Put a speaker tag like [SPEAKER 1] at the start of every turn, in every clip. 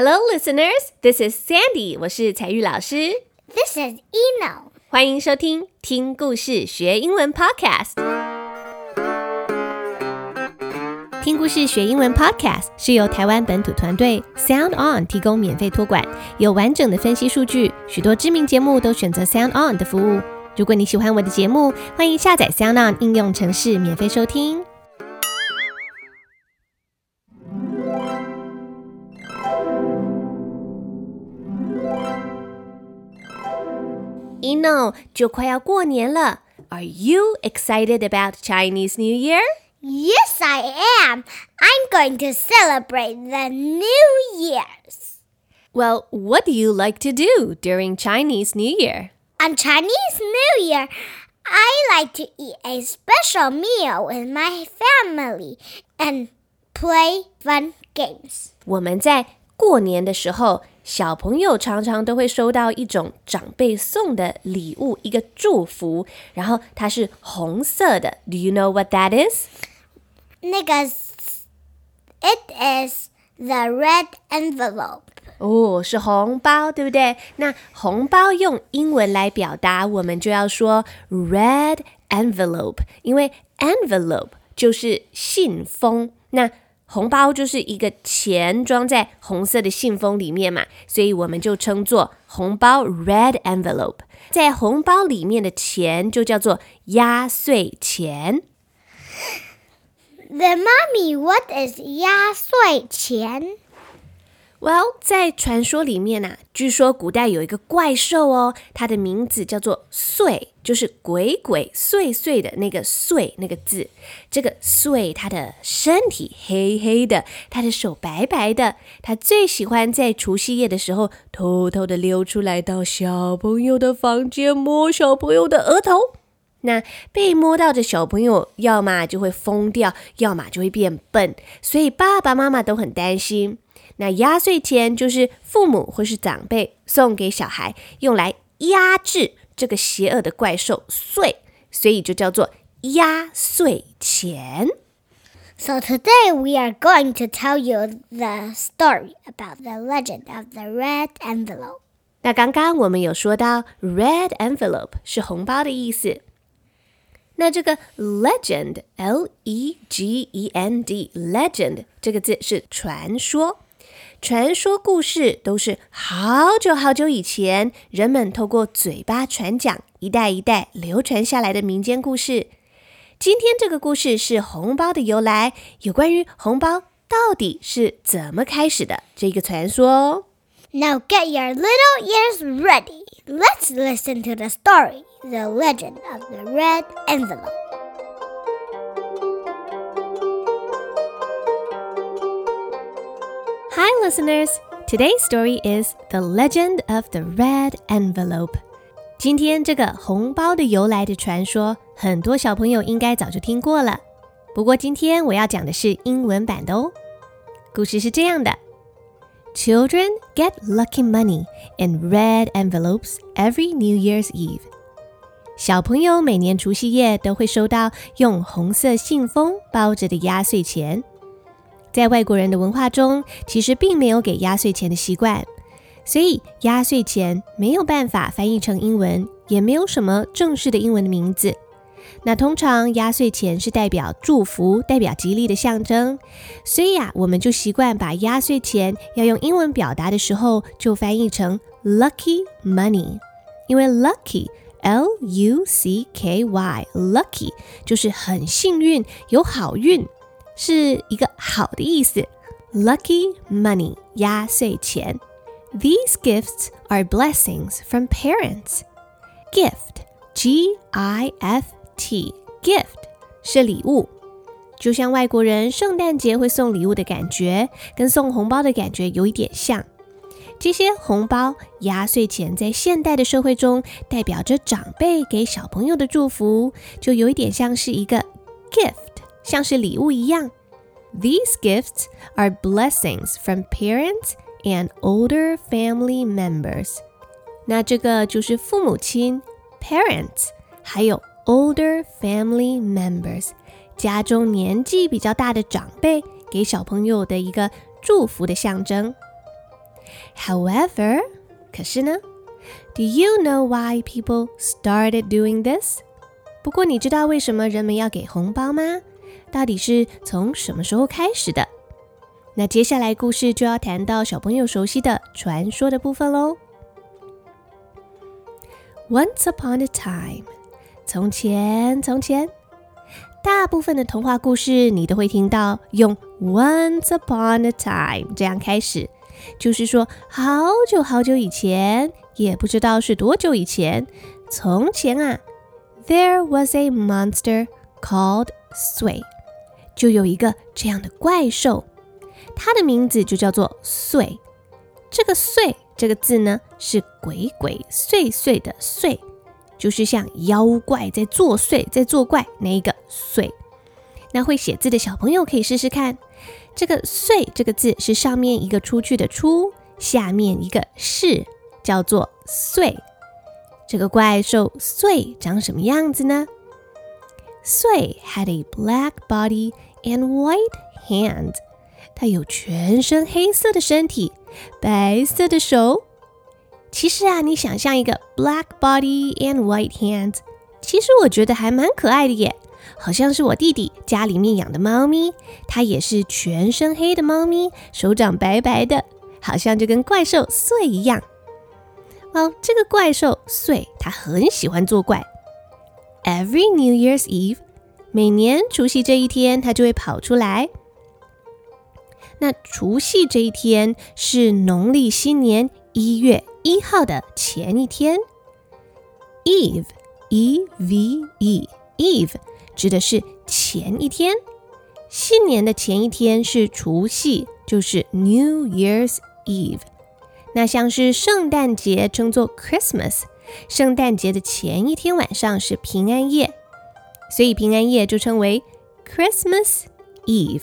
[SPEAKER 1] Hello, listeners. This is Sandy. 我是彩玉老师。
[SPEAKER 2] This is Eno.
[SPEAKER 1] 欢迎收听听故事学英文 Podcast。听故事学英文 Podcast 是由台湾本土团队 Sound On 提供免费托管，有完整的分析数据，许多知名节目都选择 Sound On 的服务。如果你喜欢我的节目，欢迎下载 Sound On 应用程式免费收听。Eno，就快要过年了。Are you excited about Chinese New Year?
[SPEAKER 2] Yes, I am. I'm going to celebrate the New Year's.
[SPEAKER 1] Well, what do you like to do during Chinese New Year?
[SPEAKER 2] On Chinese New Year, I like to eat a special meal with my family and play fun games.
[SPEAKER 1] 我们在过年的时候， 小朋友常常都会收到一种长辈送的礼物，一个祝福，然后它是红色的。Do you know what that is?
[SPEAKER 2] 那个 It is the red envelope.
[SPEAKER 1] 哦，是红包，对不对？那红包用英文来表达，我们就要说 red envelope，因为 envelope 就是信封，那红包就是一个钱装在红色的信封里面嘛，所以我们就称作红包 red envelope。在红包里面的钱就叫做压岁钱。
[SPEAKER 2] The mommy, what is 压岁钱?
[SPEAKER 1] Well，在传说里面呐、据说古代有一个怪兽哦，它的名字叫做祟，就是鬼鬼祟祟的那个祟那个字。这个祟，它的身体黑黑的，它的手白白的，它最喜欢在除夕夜的时候偷偷的溜出来到小朋友的房间摸小朋友的额头。那被摸到的小朋友，要么就会疯掉，要么就会变笨，所以爸爸妈妈都很担心。那压岁钱就是父母或是长辈送给小孩，用来压制这个邪恶的怪兽祟，所以就叫做压岁钱。
[SPEAKER 2] So today we are going to tell you the story about the legend of the red envelope.
[SPEAKER 1] 那刚刚我们有说到 red envelope 是红包的意思。那这个 legend l e g e n d legend 这个字是传说。传说故事都是好久好久以前，人们透过嘴巴传讲，一代一代流传下来的民间故事。今天这个故事是红包的由来，有关于红包到底是怎么开始的这个传说哦。
[SPEAKER 2] Now get your little ears ready. Let's listen to the story The Legend of the Red Envelope.
[SPEAKER 1] Hi, listeners. Today's story is The Legend of the Red Envelope. 今天这个红包的由来的传说，很多小朋友应该早就听过了。不过今天我要讲的是英文版的哦。故事是这样的：Children get lucky money in red envelopes every New Year's Eve. 小朋友每年除夕夜都会收到用红色信封包着的压岁钱。 在外国人的文化中，其实并没有给压岁钱的习惯，所以压岁钱没有办法翻译成英文，也没有什么正式的英文的名字。那通常压岁钱是代表祝福、代表吉利的象征，所以啊，我们就习惯把压岁钱要用英文表达的时候，就翻译成 lucky money，因为 lucky。L U C K Y lucky 就是很幸运，有好运，是一个好的意思。Lucky money 压岁钱。These gifts are blessings from parents. Gift G I F T gift 是礼物，就像外国人圣诞节会送礼物的感觉，跟送红包的感觉有一点像。这些红包、压岁钱在现代的社会中，代表着长辈给小朋友的祝福，就有一点像是一个 gift，像是礼物一样。These gifts are blessings from parents and older family members。那这个就是父母亲 parents，还有 older family members，家中年纪比较大的长辈给小朋友的一个祝福的象征。 However，可是呢，Do you know why people started doing this？不过你知道为什么人们要给红包吗？ 到底是从什么时候开始的？那接下来故事就要谈到小朋友熟悉的传说的部分喽。Once upon a time，从前从前，大部分的童话故事你都会听到用 Once upon a time 这样开始，就是说好久好久以前，也不知道是多久以前。从前啊，There was a monster called Sway，就有一个这样的怪兽，它的名字就叫做祟。这个祟。这个字呢是鬼鬼祟祟的祟，就是像妖怪在作祟、在作怪那一个祟。那会写字的小朋友可以试试看，这个祟这个字是上面一个出去的出，下面一个是，叫做祟。这个怪兽祟长什么样子呢？祟 had a black body and white hand. hand。他有全身黑色的身体，白色的手。其实啊，你想象一个 black body and white hand，其实我觉得还蛮可爱的耶，好像是我弟弟家里面养的猫咪，它也是全身黑的猫咪，手掌白白的，好像就跟怪兽祟一样。哦，这个怪兽祟，它很喜欢作怪。Every New Year's Eve。每年除夕这一天，它就会跑出来。那除夕这一天是农历新年一月一号的前一天，Eve，E V E，Eve 指的是前一天。新年的前一天是除夕，就是 New Year's Eve。那像是圣诞节称作 Christmas，圣诞节的前一天晚上是平安夜，所以平安夜就称为 Christmas Eve。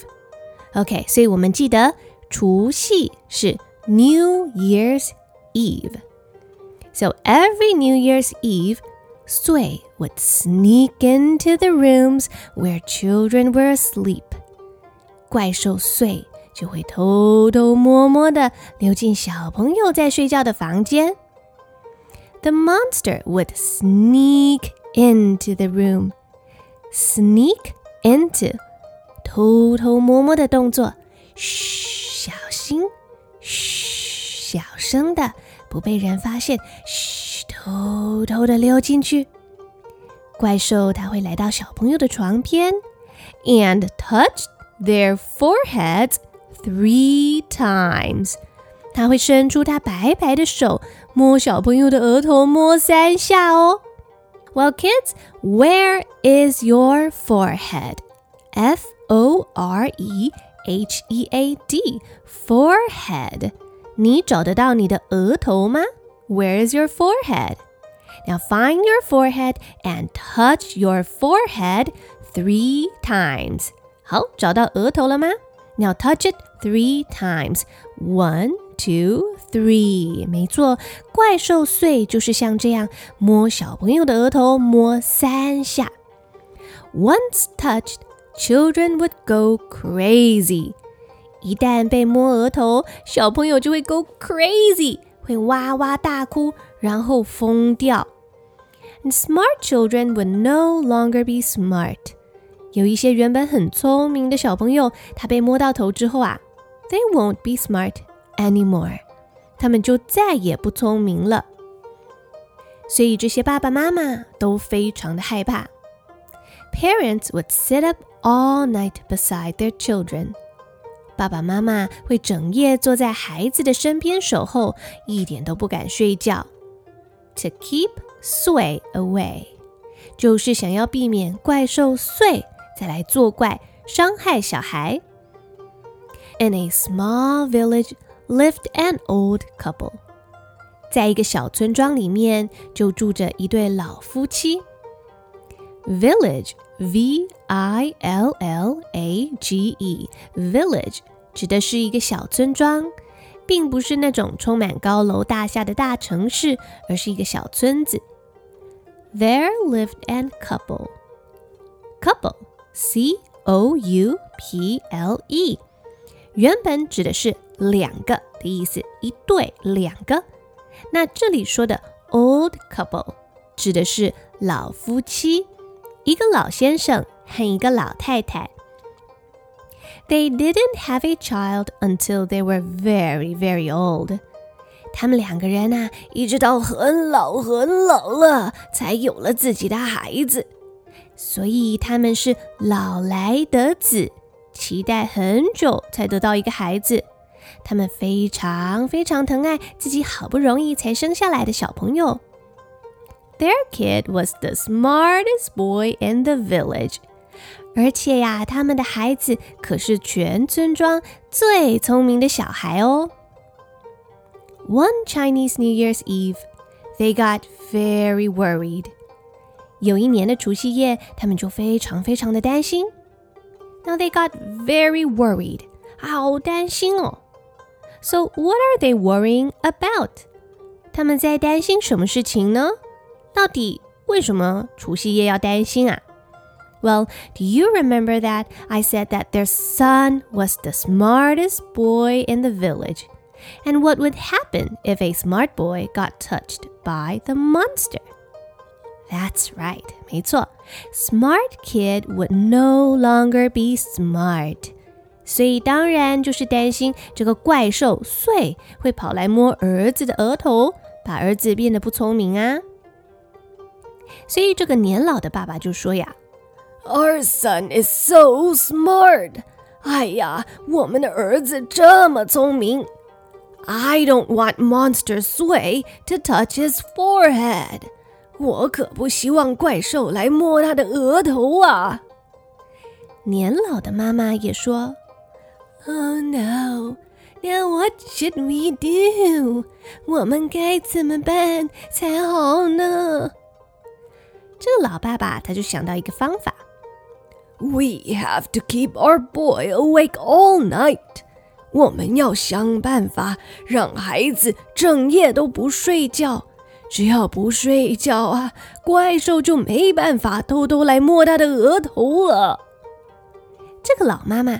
[SPEAKER 1] OK，所以我们记得除夕是 New Year's Eve。So every New Year's Eve, Sui would sneak into the rooms where children were asleep. 怪兽祟就会偷偷摸摸的溜进小朋友在睡觉的房间。The monster would sneak into the room. Sneak into 偷偷摸摸的动作，嘘，小心，嘘，小声的，不被人发现，嘘，偷偷的溜进去。怪兽它会来到小朋友的床边，and touch their foreheads three times。它会伸出它白白的手，摸小朋友的额头，摸三下哦。Well, kids, where is your forehead? F O R E H E A D forehead，你找得到你的额头吗？Where is your forehead? Now find your forehead and touch your forehead three times. 好，找到额头了吗？Now touch it three times. One, two, three. 没错，怪兽碎就是像这样摸小朋友的额头，摸三下。Once touched. Children would go crazy。一旦被摸额头，小朋友就会 go crazy，会哇哇大哭，然后疯掉。And smart children would no longer be smart。有一些原本很聪明的小朋友，他被摸到头之后啊，they won't be smart anymore，他们就再也不聪明了。所以这些爸爸妈妈都非常的害怕。Parents would sit up all night beside their children。爸爸妈妈会整夜坐在孩子的身边守候，一点都不敢睡觉。To keep Sui away，就是想要避免怪兽祟再来作怪，伤害小孩。In a small village lived an old couple。在一个小村庄里面，就住着一对老夫妻。Village V I L L A G E village 指的是一个小村庄，并不是那种充满高楼大厦的大城市，而是一个小村子。There lived an couple. Couple, C O U P L E，原本指的是 两个的意思，一对两个。那这里说的 old couple 指的是老夫妻，一个老先生和一个老太太。They didn't have a child until they were very, very old. 他们两个人呐、啊，一直到很老很老了，才有了自己的孩子。所以他们是老来得子，期待很久才得到一个孩子。他们非常非常疼爱自己好不容易才生下来的小朋友。Their kid was the smartest boy in the village. 而且呀，他们的孩子可是全村庄最聪明的小孩哦。One Chinese New Year's Eve, they got very worried. 有一年的除夕夜，他们就非常非常的担心。Now they got very worried，好担心哦。So what are they worrying about？他们在担心什么事情呢？到底为什么除夕夜要担心啊？well, do you remember that I said that their son was the smartest boy in the village? And what would happen if a smart boy got touched by the monster? That's right, 没错，smart kid would no longer be smart. 所以当然就是担心这个怪兽穗会跑来摸儿子的额头，把儿子变得不聪明啊。所以这个年老的爸爸就说呀。
[SPEAKER 3] our son is so smart. 哎呀，我们的儿子这么聪明。I don't want Monster Sui to touch his forehead. 我可不希望怪兽来摸他的额头啊。
[SPEAKER 1] 年老的妈妈也说
[SPEAKER 3] ：“Oh no, now what should we do？我们该怎么办才好呢？”
[SPEAKER 1] 这个老爸爸他就想到一个方法。
[SPEAKER 3] we have to keep our boy awake all night. 我们要想办法让孩子整夜都不睡觉。只要不睡觉啊，怪兽就没办法偷偷来摸他的额头了。
[SPEAKER 1] 这个老妈妈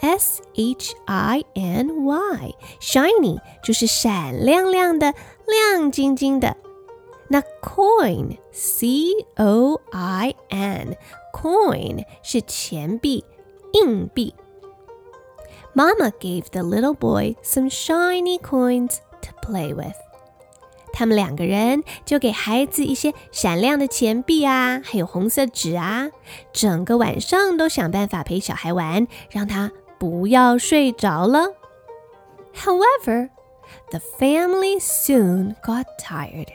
[SPEAKER 1] coins，shiny，s h i n y，shiny 就是闪亮亮的、亮晶晶的。那 coin c o i n coin 是钱币、硬币。Mama gave the little boy some shiny coins to play with。他们两个人就给孩子一些闪亮的钱币啊，还有红色纸啊，整个晚上都想办法陪小孩玩，让他 不要睡着了。However, the family soon got tired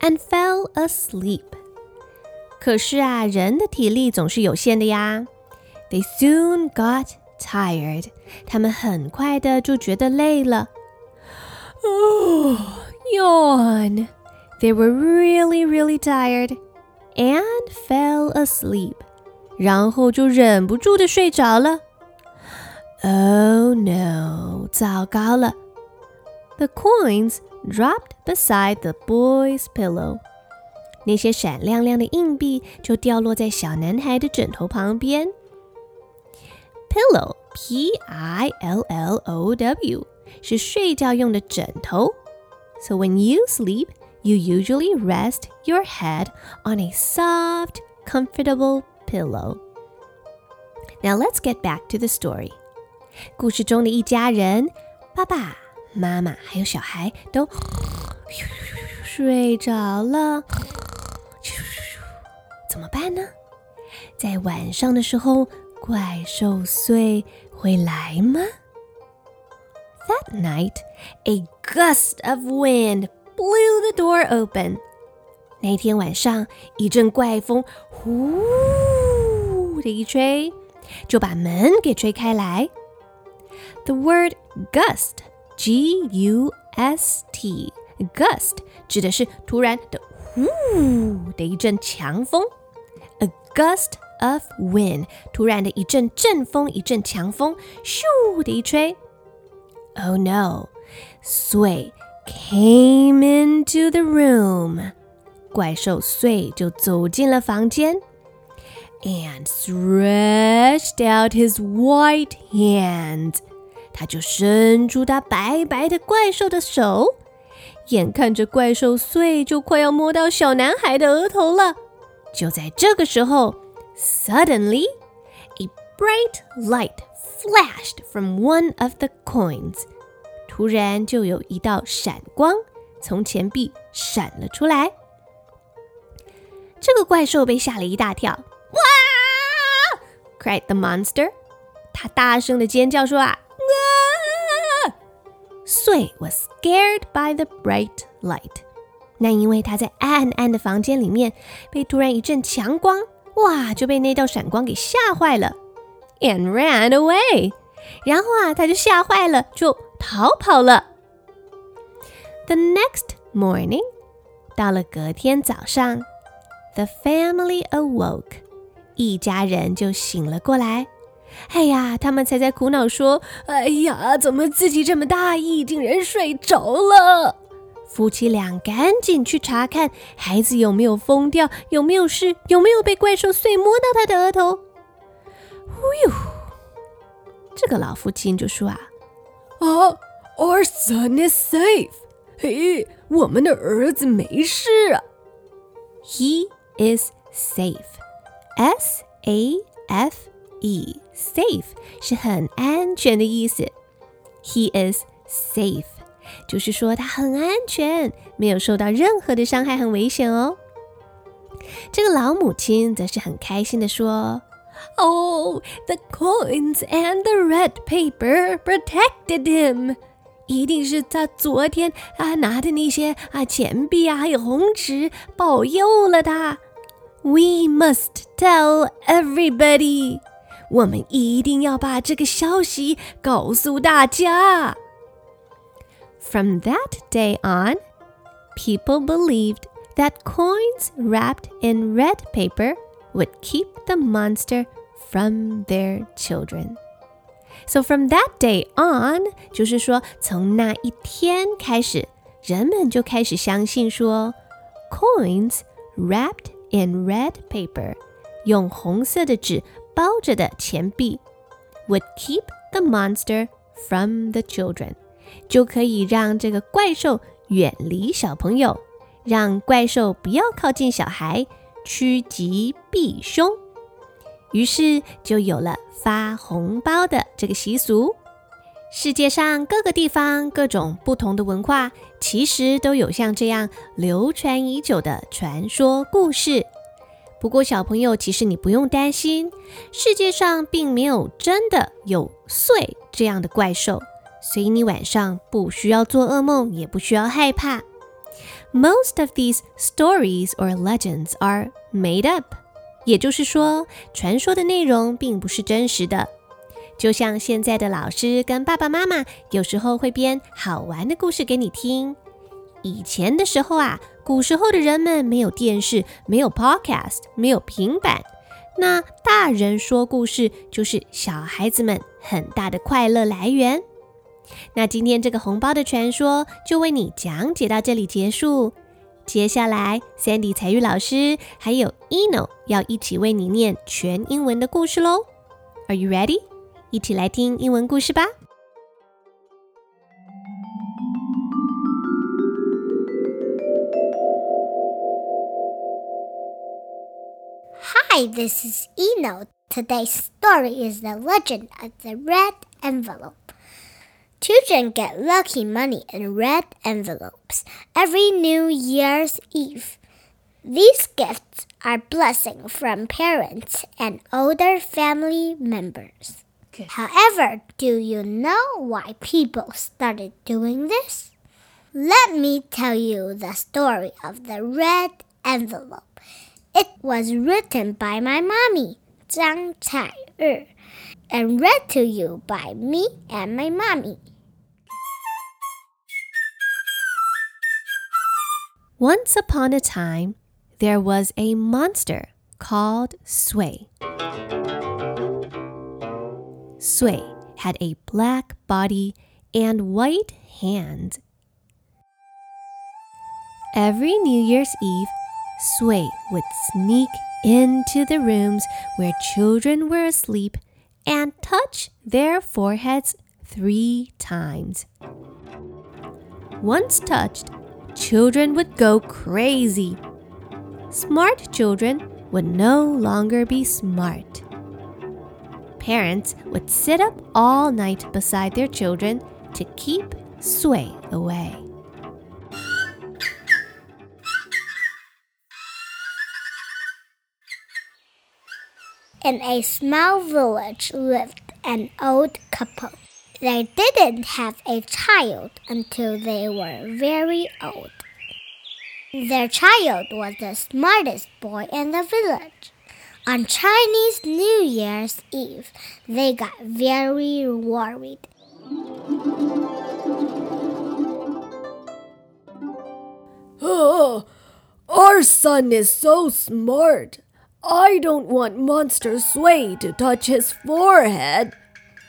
[SPEAKER 1] and fell asleep. 可是啊，人的体力总是有限的呀。They soon got tired. 他们很快的就觉得累了。
[SPEAKER 3] Oh, yawn.
[SPEAKER 1] They were really, really tired and fell asleep. 然后就忍不住的睡着了。 Oh no！糟糕了。The coins dropped beside the boy's pillow. 那些闪亮亮的硬币就掉落在小男孩的枕头旁边。Pillow, P-I-L-L-O-W，是睡觉用的枕头。So when you sleep, you usually rest your head on a soft, comfortable pillow. Now let's get back to the story. 故事中的一家人，爸爸。妈妈还有小孩都睡着了，怎么办呢？在晚上的时候，怪兽祟会来吗？That night, a gust of wind blew the door open. 那天晚上，一阵怪风呼的一吹，就把门给吹开来。the word gust, G U S T, gust 指的是突然的呼的一阵强风，a gust of wind，突然的一阵阵风，一阵强风，咻的一吹。Oh no! Sui came into the room. 怪兽祟就走进了房间，and stretched out his white hands. 他就伸出他白白的怪兽的手。眼看着怪兽碎就快要摸到小男孩的额头了，就在这个时候，suddenly a bright light flashed from one of the coins。突然就有一道闪光从钱币闪了出来。这个怪兽被吓了一大跳，哇！cried the monster。他大声的尖叫说啊 ！Sui was scared by the bright light。那因为他在暗暗的房间里面，被突然一阵强光，哇，就被那道闪光给吓坏了，and ran away。然后啊，他就吓坏了，就逃跑了。The next morning，到了隔天早上，the family awoke，一家人就醒了过来。 哎呀，他们才在苦恼说：“哎呀，怎么自己这么大意，竟然睡着了？”夫妻俩赶紧去查看孩子有没有疯掉，有没有事，有没有被怪兽碎摸到他的额头。呼呦，这个老父亲就说：“啊，
[SPEAKER 3] 啊，Our son is safe。嘿，我们的儿子没事啊。
[SPEAKER 1] He is safe. S A F。E safe 是很安全的意思。He is safe，就是说他很安全，没有受到任何的伤害，很危险哦。这个老母亲则是很开心的说：“Oh, the coins and the red paper protected him。一定是他昨天啊拿的那些啊钱币啊还有红纸保佑了他。We must tell everybody。” 我们一定要把这个消息告诉大家。From that day on, people believed that coins wrapped in red paper would keep the monster from their children. So from that day on，就是说从那一天开始，人们就开始相信说，coins wrapped in red paper，用红色的纸 包着的钱币，would keep the monster from the children，就可以让这个怪兽远离小朋友，让怪兽不要靠近小孩，趋吉避凶。于是就有了发红包的这个习俗。世界上各个地方、各种不同的文化，其实都有像这样流传已久的传说故事。不过，小朋友，其实你不用担心，世界上并没有真的有祟这样的怪兽，所以你晚上不需要做噩梦，也不需要害怕。Most of these stories or legends are made up，也就是说，传说的内容并不是真实的。就像现在的老师跟爸爸妈妈有时候会编好玩的故事给你听，以前的时候啊。古时候的人们没有电视，没有 podcast，没有平板，那大人说故事就是小孩子们很大的快乐来源。那今天这个红包的传说就为你讲解到这里结束。接下来，Sandy 彩玉老师还有 Eno 要一起为你念全英文的故事喽。Are you ready？一起来听英文故事吧。
[SPEAKER 2] Hi, this is Eno. Today's story is The Legend of the Red Envelope. Children get lucky money in red envelopes every New Year's Eve. These gifts are blessings from parents and older family members. Good. However, do you know why people started doing this? Let me tell you the story of the red envelope. It was written by my mommy, Zhang Cai Er, and read to you by me and my mommy.
[SPEAKER 1] Once upon a time, there was a monster called Sui. Sui had a black body and white hands. Every New Year's Eve, Sui would sneak into the rooms where children were asleep and touch their foreheads three times. Once touched, children would go crazy. Smart children would no longer be smart. Parents would sit up all night beside their children to keep Sui away.
[SPEAKER 2] In a small village lived an old couple. They didn't have a child until they were very old. Their child was the smartest boy in the village. On Chinese New Year's Eve, they got very worried.
[SPEAKER 3] Oh, our son is so smart. I don't want Monster Sui to touch his forehead,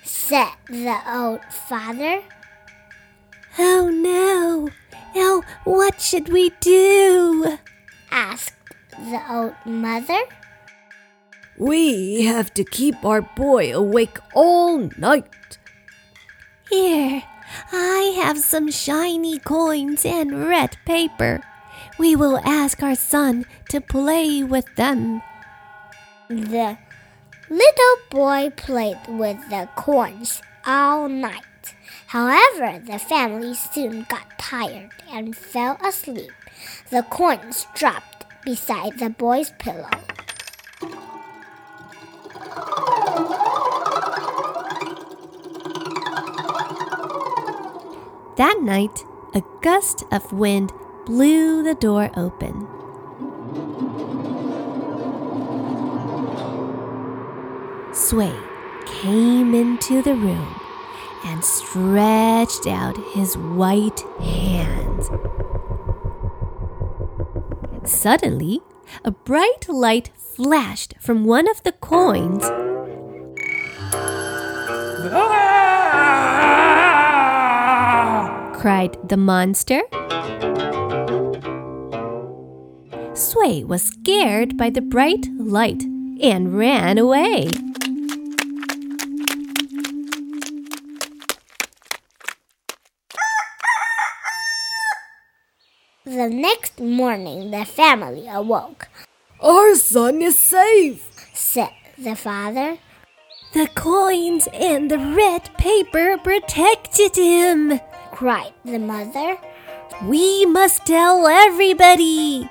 [SPEAKER 2] said the old father.
[SPEAKER 1] Oh no! Now what should we do?
[SPEAKER 2] asked the old mother.
[SPEAKER 3] We have to keep our boy awake all night.
[SPEAKER 1] Here, I have some shiny coins and red paper. We will ask our son to play with them.
[SPEAKER 2] The little boy played with the coins all night. However, the family soon got tired and fell asleep. The coins dropped beside the boy's pillow.
[SPEAKER 1] That night, a gust of wind blew the door open. Sui came into the room and stretched out his white hands. Suddenly, a bright light flashed from one of the coins. Ah! cried the monster. Sui was scared by the bright light and ran away.
[SPEAKER 2] The next morning, the family awoke.
[SPEAKER 3] Our son is safe,
[SPEAKER 2] said the father.
[SPEAKER 1] The coins and the red paper protected him,
[SPEAKER 2] cried the mother.
[SPEAKER 1] We must tell everybody.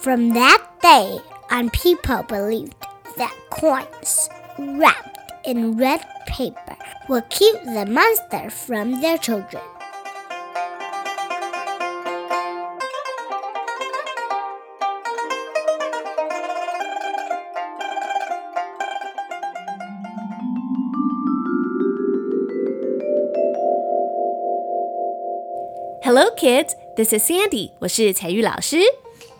[SPEAKER 2] From that day on, people believed that coins wrapped in red paper would keep the monster from their children.
[SPEAKER 1] Hello, kids. This is Sandy. 我是彩玉老师。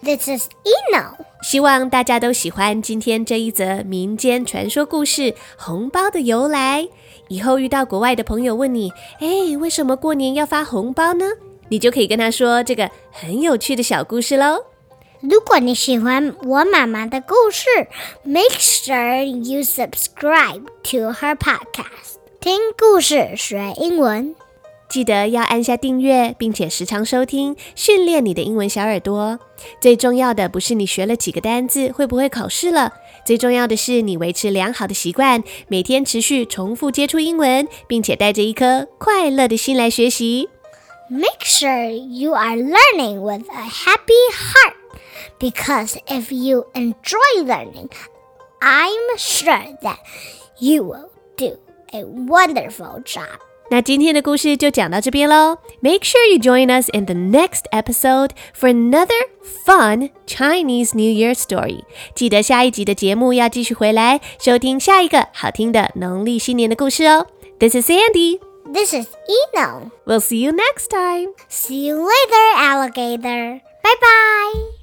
[SPEAKER 2] This is Eno.
[SPEAKER 1] 希望大家都喜欢今天这一则民间传说故事《红包的由来》。以后遇到国外的朋友问你：“哎，为什么过年要发红包呢？”你就可以跟他说这个很有趣的小故事喽。
[SPEAKER 2] 如果你喜欢我妈妈的故事，make sure you subscribe to her podcast，听故事学英文。
[SPEAKER 1] 记得要按下订阅，并且时常收听，训练你的英文小耳朵。最重要的不是你学了几个单字，会不会考试了，最重要的是你维持良好的习惯，每天持续重复接触英文，并且带着一颗快乐的心来学习。
[SPEAKER 2] Make sure you are learning with a happy heart because if you enjoy learning, I'm sure that you will do a wonderful job.
[SPEAKER 1] 那今天的故事就讲到这边喽。Make sure you join us in the next episode for another fun Chinese New Year story。记得下一集的节目要继续回来收听下一个好听的农历新年的故事哦。This is Sandy.
[SPEAKER 2] This is Eno.
[SPEAKER 1] We'll see you next time.
[SPEAKER 2] See you later, alligator. Bye bye.